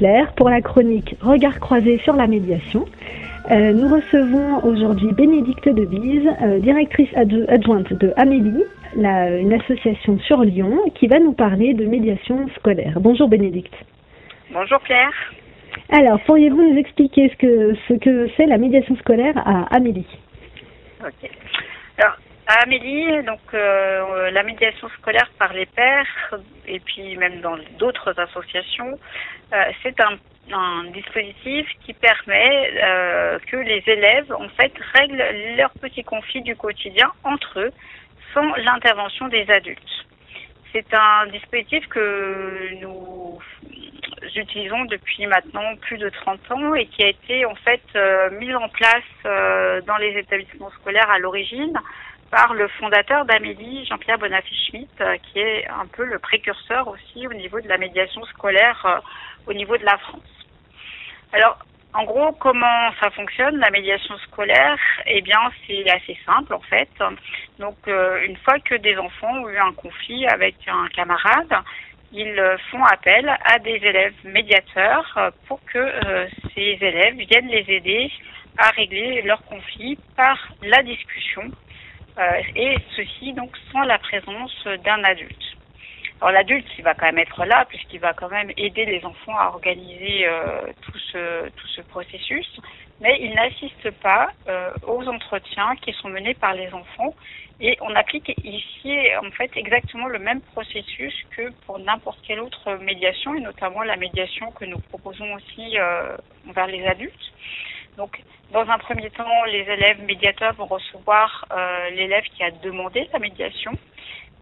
Claire pour la chronique Regard croisé sur la médiation. Euh, nous recevons aujourd'hui Bénédicte Debise, euh, directrice adjointe de Amélie, une association sur Lyon, qui va nous parler de médiation scolaire. Bonjour Bénédicte. Bonjour Claire. Alors, pourriez-vous nous expliquer ce que ce que c'est la médiation scolaire à Amélie? Ok. Alors, à Amélie, donc euh, la médiation scolaire par les pairs et puis même dans d'autres associations, euh, c'est un, dispositif qui permet euh, que les élèves en fait règlent leurs petits conflits du quotidien entre eux sans l'intervention des adultes. C'est un dispositif que nous utilisons depuis maintenant plus de 30 ans et qui a été en fait mis en place dans les établissements scolaires à l'origine par le fondateur d'Amélie, Jean-Pierre Bonafé-Schmitt, euh, qui est un peu le précurseur aussi au niveau de la médiation scolaire euh, au niveau de la France. Alors, en gros, comment ça fonctionne la médiation scolaire? Eh bien, c'est assez simple en fait. Donc, euh, une fois que des enfants ont eu un conflit avec un camarade, ils font appel à des élèves médiateurs pour que ces élèves viennent les aider à régler leur conflit par la discussion et ceci donc sans la présence d'un adulte. Alors l'adulte, il va quand même être là puisqu'il va quand même aider les enfants à organiser euh, tout ce tout ce processus, mais il n'assiste pas euh, aux entretiens qui sont menés par les enfants et on applique ici en fait exactement le même processus que pour n'importe quelle autre médiation et notamment la médiation que nous proposons aussi envers les adultes. Donc, dans un premier temps, les élèves médiateurs vont recevoir euh, l'élève qui a demandé la médiation,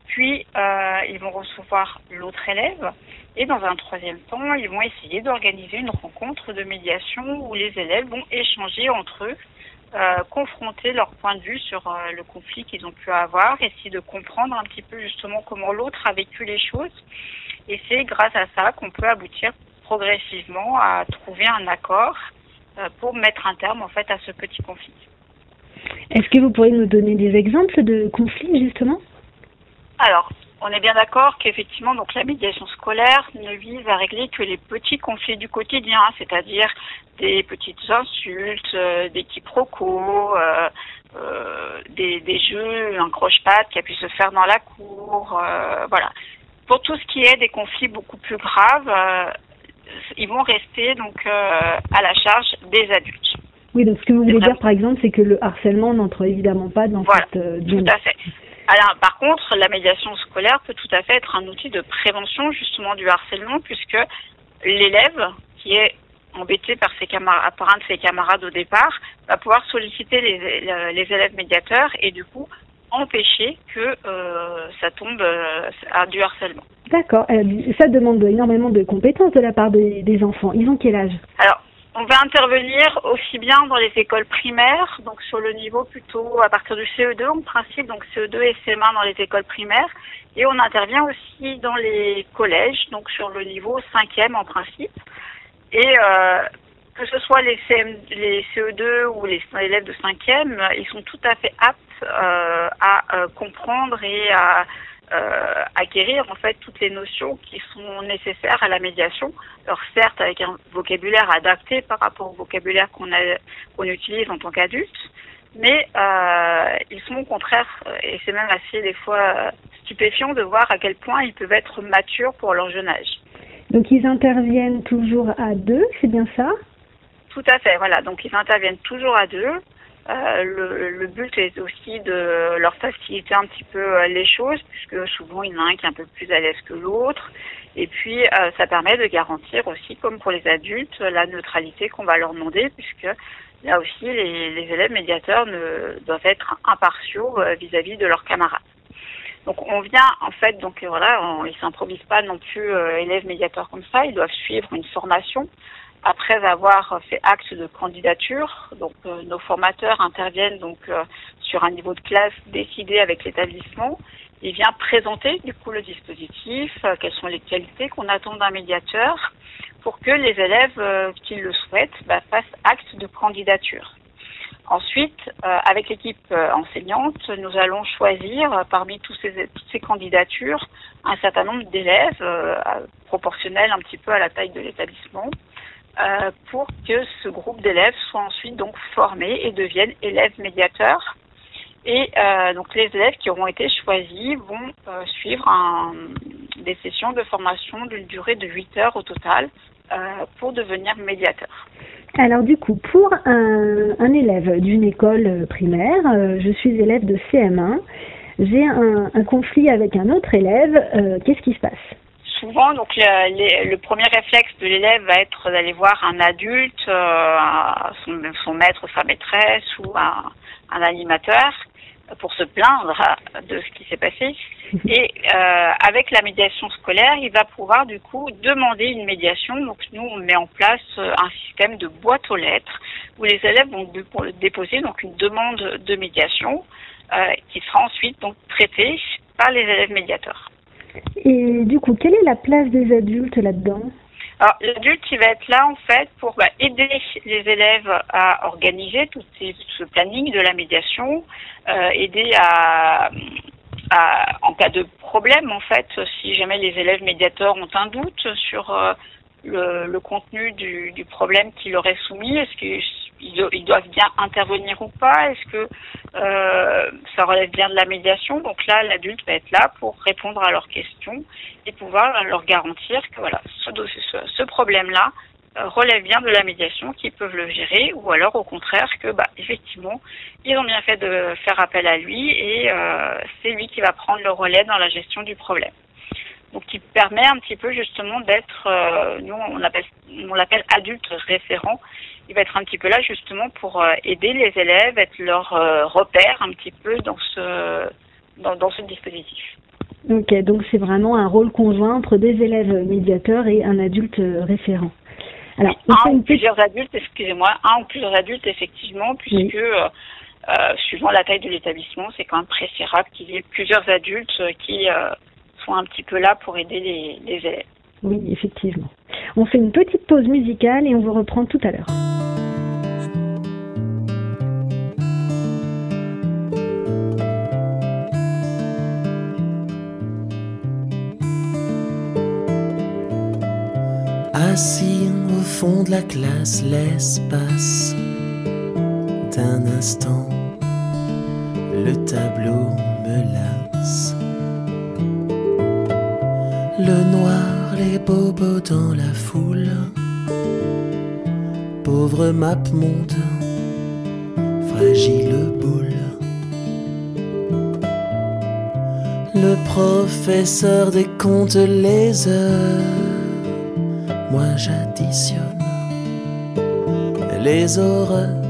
puis euh, ils vont recevoir l'autre élève, et dans un troisième temps, ils vont essayer d'organiser une rencontre de médiation où les élèves vont échanger entre eux, euh, confronter leur point de vue sur le conflit qu'ils ont pu avoir, essayer de comprendre un petit peu justement comment l'autre a vécu les choses. Et c'est grâce à ça qu'on peut aboutir progressivement à trouver un accord euh, pour mettre un terme en fait à ce petit conflit. Est-ce que vous pourriez nous donner des exemples de conflits justement? Alors, on est bien d'accord qu'effectivement, donc la médiation scolaire ne vise à régler que les petits conflits du quotidien, c'est-à-dire des petites insultes, euh, des quiproquos, euh, euh, des, des, jeux, un croche-patte qui a pu se faire dans la cour, voilà. Pour tout ce qui est des conflits beaucoup plus graves, ils vont rester donc euh, à la charge des adultes. Oui, donc ce que vous voulez dire par exemple, c'est que le harcèlement n'entre évidemment pas dans voilà, cette euh, Tout à fait. Alors, par contre, la médiation scolaire peut tout à fait être un outil de prévention justement du harcèlement, puisque l'élève qui est embêté par, ses camarades, par un de ses camarades au départ va pouvoir solliciter les, les élèves médiateurs et du coup empêcher que euh, ça tombe euh, à du harcèlement. D'accord. Euh, ça demande énormément de compétences de la part des, enfants. Ils ont quel âge? Alors, on va intervenir aussi bien dans les écoles primaires, donc sur le niveau plutôt à partir du CE2 en principe, donc CE2 et CM1 dans les écoles primaires, et on intervient aussi dans les collèges, donc sur le niveau 5e en principe. Et que ce soit les, CM, les CE2 ou les élèves de 5e, ils sont tout à fait aptes à euh, comprendre et à euh, acquérir en fait toutes les notions qui sont nécessaires à la médiation. Alors certes avec un vocabulaire adapté par rapport au vocabulaire qu'on qu'on utilise en tant qu'adulte, mais ils sont au contraire et c'est même assez des fois stupéfiant de voir à quel point ils peuvent être matures pour leur jeune âge. Donc ils interviennent toujours à deux, c'est bien ça? Tout à fait, voilà. Donc ils interviennent toujours à deux. Euh, le, le, but est aussi de leur faciliter un petit peu euh, les choses, puisque souvent il y en a un qui est un peu plus à l'aise que l'autre. Et puis euh, ça permet de garantir aussi, comme pour les adultes, la neutralité qu'on va leur demander, puisque là aussi les, les élèves médiateurs ne doivent être impartiaux vis-à-vis de leurs camarades. Donc on vient en fait, donc voilà, on, ils s'improvisent pas non plus élèves médiateurs comme ça, ils doivent suivre une formation après avoir fait acte de candidature, donc euh, nos formateurs interviennent donc euh, sur un niveau de classe décidé avec l'établissement et vient présenter du coup le dispositif, euh, quelles sont les qualités qu'on attend d'un médiateur pour que les élèves qui le souhaitent bah, fassent acte de candidature. Ensuite, avec l'équipe enseignante, nous allons choisir parmi tous ces, toutes ces candidatures un certain nombre d'élèves proportionnels un petit peu à la taille de l'établissement pour que ce groupe d'élèves soit ensuite donc formé et devienne élèves médiateurs et euh, donc les élèves qui auront été choisis vont euh, suivre des sessions de formation d'une durée de 8 heures au total euh, pour devenir médiateur. Alors du coup, pour un, élève d'une école primaire, euh, je suis élève de CM1, j'ai un, conflit avec un autre élève, euh, qu'est-ce qui se passe? Souvent, donc le, le, premier réflexe de l'élève va être d'aller voir un adulte, son, son, maître, sa maîtresse ou un, un animateur pour se plaindre de ce qui s'est passé. Et euh, avec la médiation scolaire, il va pouvoir du coup demander une médiation. Donc nous, on met en place euh, un système de boîte aux lettres où les élèves vont déposer donc une demande de médiation euh, qui sera ensuite donc traitée par les élèves médiateurs. Et du coup, quelle est la place des adultes là-dedans alors, l'adulte, il va être là, en fait, pour bah, aider les élèves à organiser tout ce planning de la médiation, euh, aider à, à, en cas de problème, en fait, si jamais les élèves médiateurs ont un doute sur euh, le, contenu du, problème qui leur est soumis, est-ce qu'ils ils doivent bien intervenir ou pas Est-ce que euh, ça relève bien de la médiation? Donc là, l'adulte va être là pour répondre à leurs questions et pouvoir leur garantir que voilà, ce, ce, ce problème-là euh, relève bien de la médiation, qu'ils peuvent le gérer, ou alors au contraire que bah effectivement ils ont bien fait de faire appel à lui et euh, c'est lui qui va prendre le relais dans la gestion du problème donc qui permet un petit peu justement d'être, euh, nous on appelle, on l'appelle adulte référent. Il va être un petit peu là justement pour euh, aider les élèves, être leur euh, repère un petit peu dans ce dans, dans ce dispositif. Ok, donc c'est vraiment un rôle conjoint entre des élèves médiateurs et un adulte référent. Alors, un ou plusieurs adultes, excusez-moi, un ou plusieurs adultes effectivement, puisque oui. euh, suivant la taille de l'établissement, c'est quand même préférable qu'il y ait plusieurs adultes qui un petit peu là pour aider les, les élèves. Oui, effectivement. On fait une petite pause musicale et on vous reprend tout à l'heure. Assis au fond de la classe, l'espace d'un instant, le tableau me lasse le noir, les bobos dans la foule. Pauvre map monde, fragile boule. Le professeur décompte les heures. Moi j'additionne les horreurs.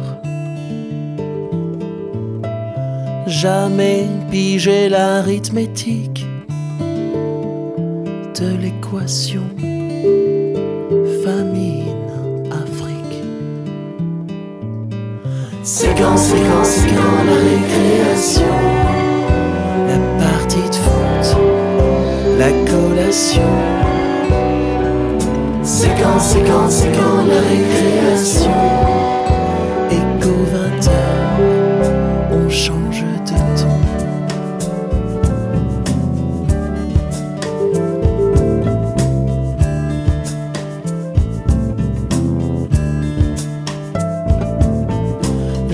Jamais pigé l'arithmétique l'équation famine Afrique. C'est quand, c'est quand, c'est quand la récréation, la partie de foot, la collation. C'est quand, c'est quand, c'est quand la récréation, écho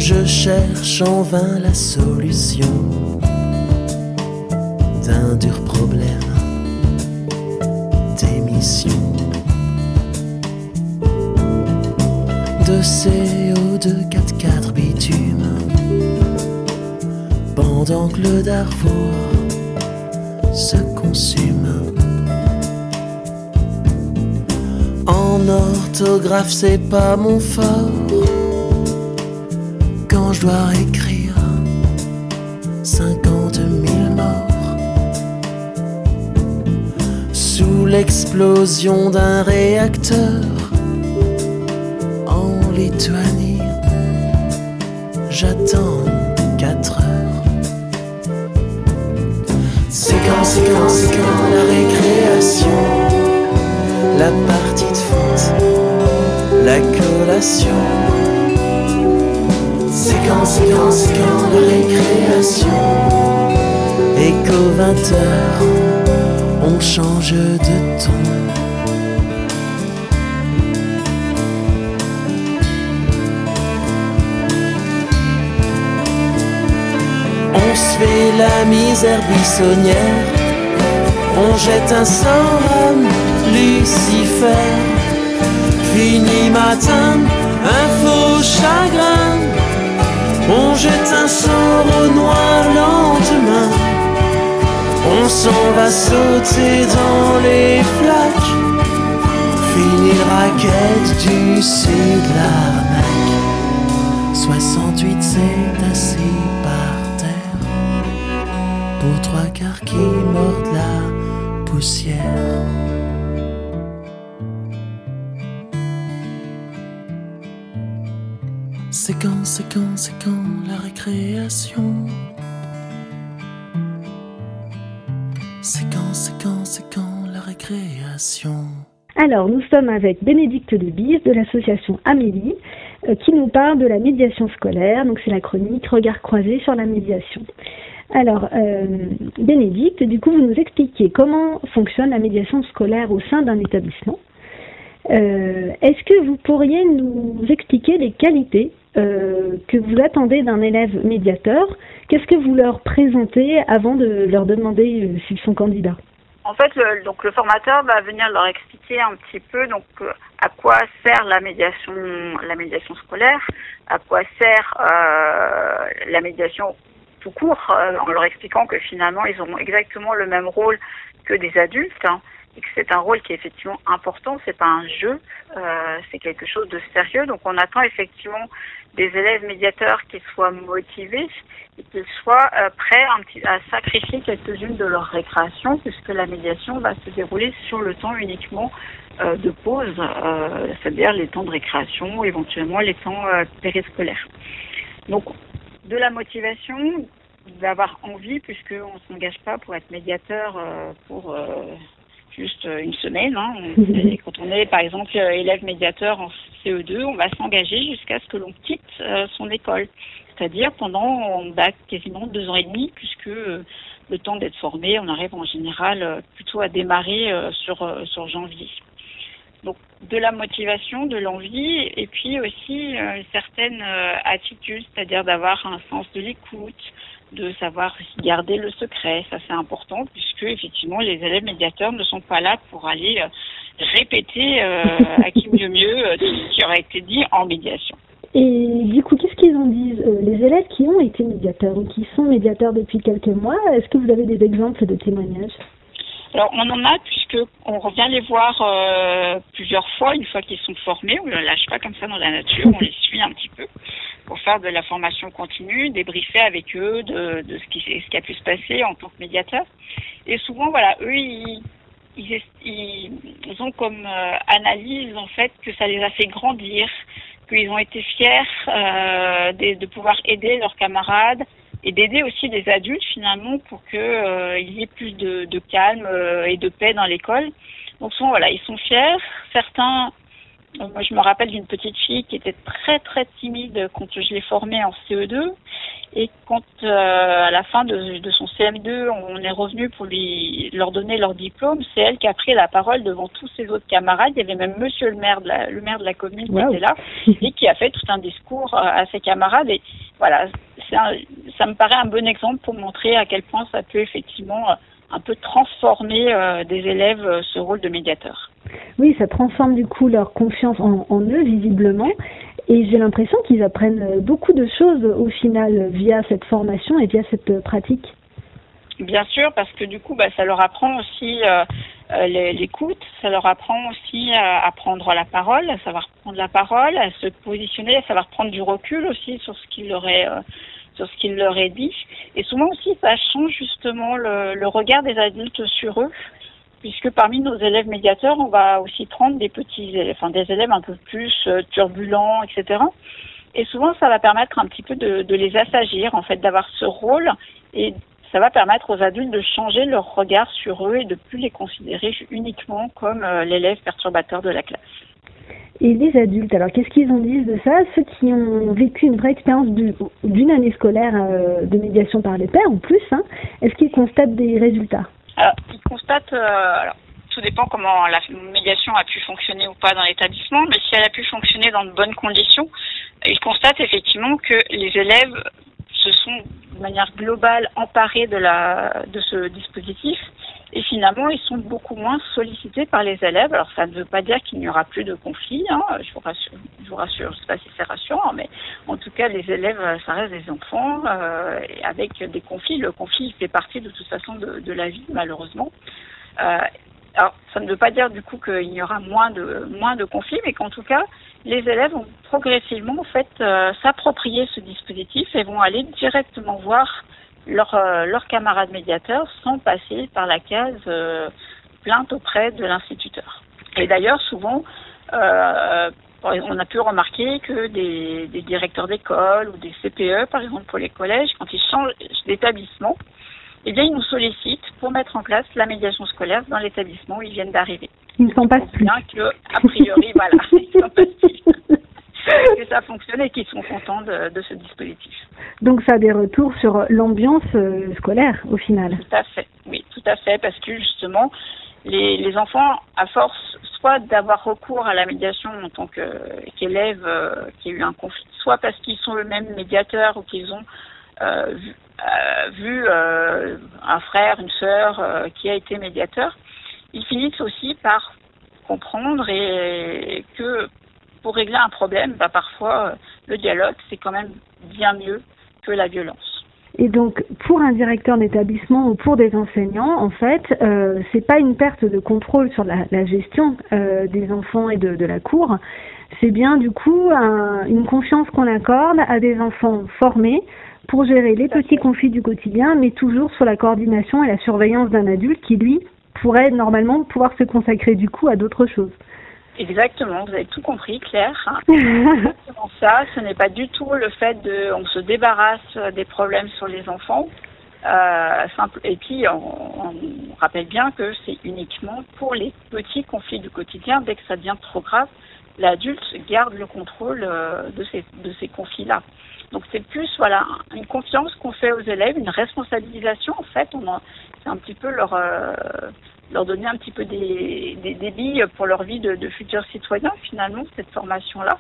Je cherche en vain la solution d'un dur problème d'émission de CO2 4 bitume pendant que le Darfour se consume. En orthographe, c'est pas mon fort dois écrire 50 000 morts sous l'explosion d'un réacteur en Lituanie. J'attends 4 heures. C'est quand, c'est quand, c'est quand la récréation, la partie de foot, la collation. C'est quand, c'est quand, c'est quand la récréation. Et qu'aux 20 heures, on change de ton. On se la misère buissonnière, on jette un à Lucifer. Fini matin, un faux chagrin, on jette un sort au noir lendemain. On s'en va sauter dans les flaques, fini raquette du sud l'arnaque. 68 c'est assis par terre pour trois quarts qui mordent la poussière. C'est quand, c'est quand, c'est quand la récréation. C'est quand, c'est quand, c'est quand la récréation. Alors, nous sommes avec Bénédicte de Bise de l'association Amélie euh, qui nous parle de la médiation scolaire. Donc, c'est la chronique Regard croisé sur la médiation. Alors, euh, Bénédicte, du coup, vous nous expliquez comment fonctionne la médiation scolaire au sein d'un établissement. Euh, Est-ce que vous pourriez nous expliquer les qualités euh, que vous attendez d'un élève médiateur Qu'est-ce que vous leur présentez avant de leur demander euh, s'ils sont candidats? En fait, le, donc le formateur va venir leur expliquer un petit peu donc euh, à quoi sert la médiation, la médiation scolaire, à quoi sert la médiation tout court, en leur expliquant que finalement ils ont exactement le même rôle que des adultes. hein, et que c'est un rôle qui est effectivement important, c'est pas un jeu, c'est quelque chose de sérieux. Donc on attend effectivement des élèves médiateurs qui soient motivés et qu'ils soient euh, prêts à sacrifier quelques-unes de leurs récréations, puisque la médiation va se dérouler sur le temps uniquement euh, de pause, euh, c'est-à-dire les temps de récréation, ou éventuellement les temps euh, périscolaires. Donc de la motivation, d'avoir envie, puisqu'on ne s'engage pas pour être médiateur pour juste euh, une semaine. Hein. Et quand on est, par exemple, élève médiateur en CE2, on va s'engager jusqu'à ce que l'on quitte euh, son école. C'est-à-dire pendant bah, quasiment deux ans et demi, puisque euh, le temps d'être formé, on arrive en général plutôt à démarrer sur, sur janvier. Donc de la motivation, de l'envie, et puis aussi une certaine attitude, c'est-à-dire d'avoir un sens de l'écoute, de savoir garder le secret. Ça c'est important puisque effectivement les élèves médiateurs ne sont pas là pour aller euh, répéter euh, à qui mieux mieux tout ce qui aurait été dit en médiation. Et du coup, qu'est-ce qu'ils en disent euh, Les élèves qui ont été médiateurs ou qui sont médiateurs depuis quelques mois, est-ce que vous avez des exemples de témoignages? Alors on en a puisque on revient les voir euh, plusieurs fois une fois qu'ils sont formés. On ne les lâche pas comme ça dans la nature, on les suit un petit peu pour faire de la formation continue, débriefer avec eux de, ce, qui, a pu se passer en tant que médiateur. Et souvent, voilà, eux, ils, ont comme euh, analyse en fait que ça les a fait grandir, qu'ils ont été fiers euh, de, pouvoir aider leurs camarades et d'aider aussi des adultes finalement pour que euh, y ait plus de, de calme et de paix dans l'école. Donc souvent voilà, ils sont fiers. Certains, moi je me rappelle d'une petite fille qui était très très timide quand je l'ai formée en CE2 et quand euh, à la fin de, de son CM2 on est revenu pour lui leur donner leur diplôme, c'est elle qui a pris la parole devant tous ses autres camarades. Il y avait même Monsieur le maire de la, le maire de la commune Wow. qui était là et qui a fait tout un discours euh, à ses camarades et voilà, c'est un- ça me paraît un bon exemple pour montrer à quel point ça peut effectivement euh, un peu transformer euh, des élèves euh, ce rôle de médiateur. Oui, ça transforme du coup leur confiance en, en eux, visiblement. Et j'ai l'impression qu'ils apprennent euh, beaucoup de choses au final via cette formation et via cette pratique. Bien sûr, parce que du coup, bah, ça leur apprend aussi euh, l'écoute, ça leur apprend aussi à, à prendre la parole, à savoir prendre la parole, à se positionner, à savoir prendre du recul aussi sur ce qu'il leur est, euh, sur ce qu'il leur est dit. Et souvent aussi, ça change justement le, regard des adultes sur eux, puisque parmi nos élèves médiateurs, on va aussi prendre des petits élèves, enfin des élèves un peu plus euh, turbulents, etc. Et souvent, ça va permettre un petit peu de, de les assagir, en fait, d'avoir ce rôle et ça va permettre aux adultes de changer leur regard sur eux et de plus les considérer uniquement comme euh, l'élève perturbateur de la classe. Et les adultes. Alors qu'est-ce qu'ils en disent de ça? Ceux qui ont vécu une vraie expérience d'une année scolaire euh, de médiation par les pairs ou plus, hein, est-ce qu'ils constatent des résultats? Alors, ils constatent, euh, alors, tout dépend comment la médiation a pu fonctionner ou pas dans l'établissement, mais si elle a pu fonctionner dans de bonnes conditions, ils constatent effectivement que les élèves se sont de manière globale emparés de, la, de ce dispositif et finalement, ils sont beaucoup moins sollicités par les élèves. Alors, ça ne veut pas dire qu'il n'y aura plus de conflits. Hein. Je vous rassure, je vous rassure, je sais pas si c'est rassurant, mais en tout cas, les élèves, ça reste des enfants euh, avec des conflits. Le conflit fait partie de toute façon de, de la vie, malheureusement. Euh, alors, ça ne veut pas dire du coup qu'il y aura moins de moins de conflits, mais qu'en tout cas, les élèves vont progressivement en fait euh, s'approprier ce dispositif et vont aller directement voir leurs euh, leur camarades médiateurs sans passer par la case euh, plainte auprès de l'instituteur. Et d'ailleurs, souvent, euh, on a pu remarquer que des, des directeurs d'école ou des CPE, par exemple pour les collèges, quand ils changent d'établissement, eh bien, ils nous sollicitent pour mettre en place la médiation scolaire dans l'établissement où ils viennent d'arriver. Ils ne sont pas plus. Bien que, a priori, voilà, ils que ça fonctionne et qu'ils sont contents de, de, ce dispositif. Donc ça a des retours sur l'ambiance euh, scolaire au final. Tout à fait, oui, tout à fait, parce que justement, les, les enfants, à force soit d'avoir recours à la médiation en tant qu'élève qu euh, qui a eu un conflit, soit parce qu'ils sont eux-mêmes médiateurs ou qu'ils ont vu, euh, vu euh, un frère, une sœur euh, qui a été médiateur, ils finissent aussi par comprendre et que pour régler un problème, bah, parfois le dialogue c'est quand même bien mieux que la violence. Et donc, pour un directeur d'établissement ou pour des enseignants, en fait, euh, c'est pas une perte de contrôle sur la, la gestion euh, des enfants et de, de la cour. C'est bien du coup un, une confiance qu'on accorde à des enfants formés pour gérer les petits conflits du quotidien, mais toujours sur la coordination et la surveillance d'un adulte qui, lui, pourrait normalement pouvoir se consacrer du coup à d'autres choses. Exactement, vous avez tout compris, Claire. Exactement ça. Ce n'est pas du tout le fait de, on se débarrasse des problèmes sur les enfants. Euh, simple. Et puis, on, on rappelle bien que c'est uniquement pour les petits conflits du quotidien. Dès que ça devient trop grave, l'adulte garde le contrôle euh, de ces, de ces conflits-là. Donc c'est plus voilà une confiance qu'on fait aux élèves, une responsabilisation en fait. On c'est un petit peu leur euh, donner un petit peu des, des, des billes pour leur vie de, de futurs citoyens finalement cette formation là.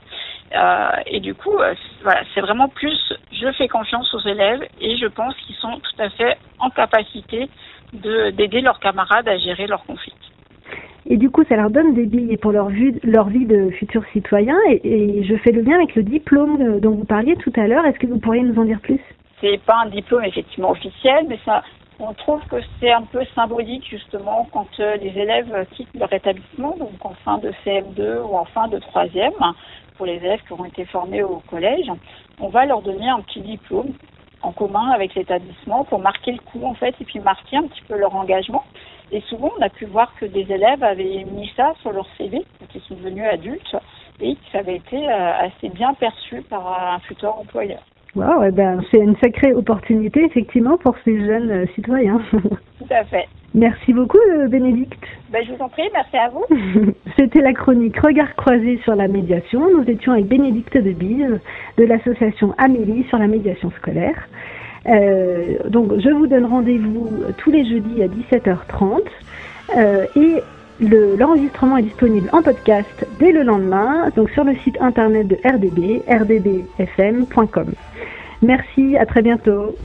Euh, et du coup euh, voilà c'est vraiment plus je fais confiance aux élèves et je pense qu'ils sont tout à fait en capacité de d'aider leurs camarades à gérer leurs conflits. Et du coup, ça leur donne des billets pour leur, vie de futurs citoyens. Et, je fais le lien avec le diplôme dont vous parliez tout à l'heure. Est-ce que vous pourriez nous en dire plus? C'est pas un diplôme effectivement officiel, mais ça, on trouve que c'est un peu symbolique justement quand euh, les élèves quittent leur établissement, donc en fin de CM2 ou en fin de troisième, pour les élèves qui auront été formés au collège, on va leur donner un petit diplôme en commun avec l'établissement pour marquer le coup en fait et puis marquer un petit peu leur engagement. Et souvent, on a pu voir que des élèves avaient mis ça sur leur CV quand ils sont devenus adultes et que ça avait été assez bien perçu par un futur employeur. Wow, eh ben, c'est une sacrée opportunité effectivement pour ces jeunes euh, citoyens. Tout à fait. Merci beaucoup euh, Bénédicte. Ben, je vous en prie, merci à vous. C'était la chronique Regard croisé sur la médiation. Nous étions avec Bénédicte de Bise de l'association Amélie sur la médiation scolaire. Euh, donc je vous donne rendez-vous tous les jeudis à 17h30 euh, et l'enregistrement le, est disponible en podcast dès le lendemain, donc sur le site internet de RDB, rdbfm.com. Merci, à très bientôt.